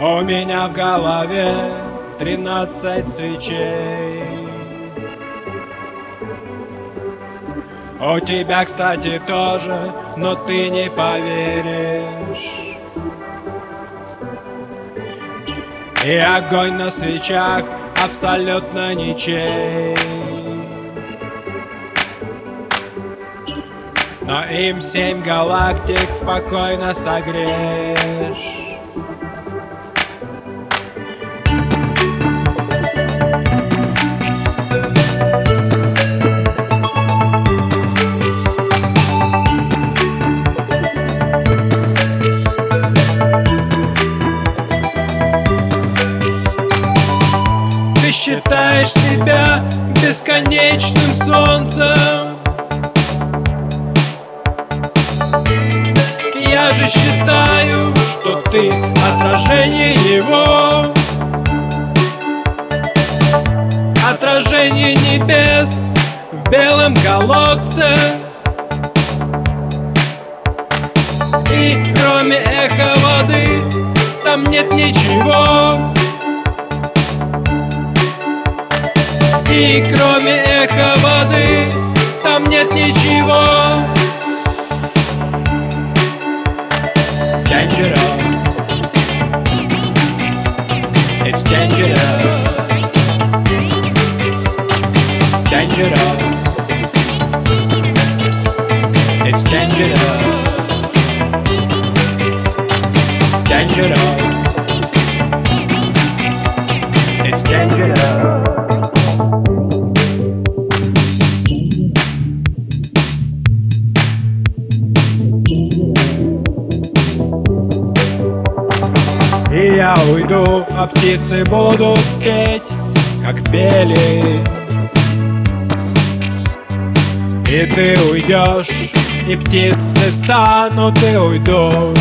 У меня в голове тринадцать свечей. У тебя, кстати, тоже, но ты не поверишь. И огонь на свечах абсолютно ничей. Но им семь галактик спокойно согрешь считаешь себя бесконечным солнцем. Я же считаю, что ты отражение его. Отражение небес в белом колодце. И кроме эха воды там нет ничего И кроме эха воды там нет ничего Dangerous It's dangerous Dangerous It's dangerous Dangerous уйду, а птицы будут петь, как пели. И ты уйдешь, и птицы встанут и уйдут.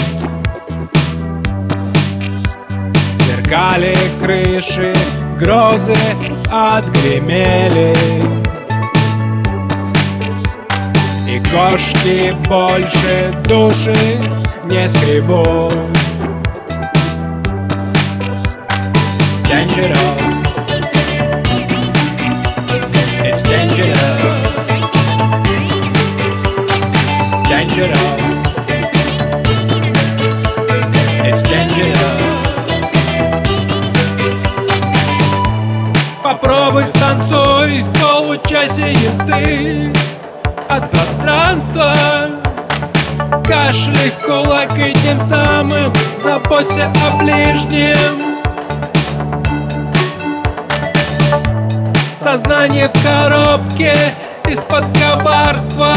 Сверкали крыши, грозы отгремели. И кошки больше души не скребут Попробуй станцуй в получасе езды от пространства Кашляй в кулак и тем самым заботься о ближнем Сознание в коробке из-под коварства.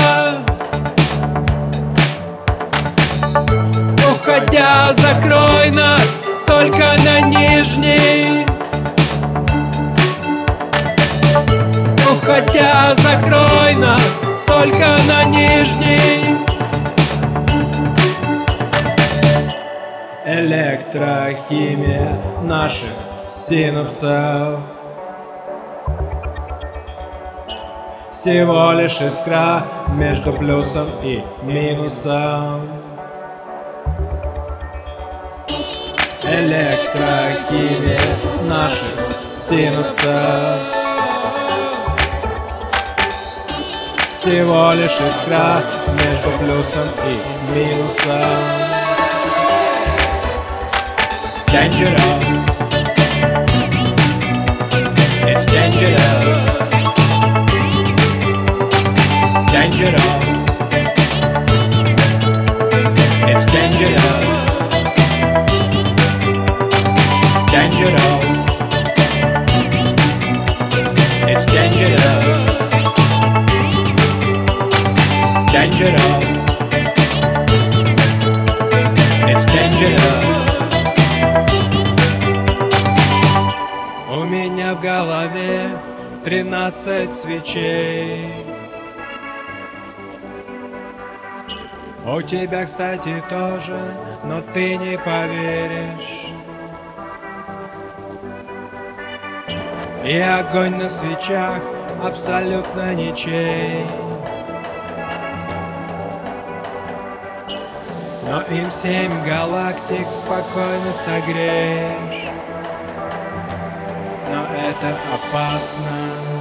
Уходя, закрой нас только на нижней. Уходя, закрой нас только на нижней. Электрохимия наших синапсов Всего лишь искра между плюсом и минусом. Электрохимия наших синапсов Всего лишь искра между плюсом и минусом. Dangerous. It's dangerous dangerous. It's dangerous. Dangerous. It's dangerous. Dangerous. It's dangerous. У меня в голове тринадцать свечей. У тебя, кстати, тоже, но ты не поверишь. И огонь на свечах абсолютно ничей. Но им семь галактик спокойно согреешь Но это опасно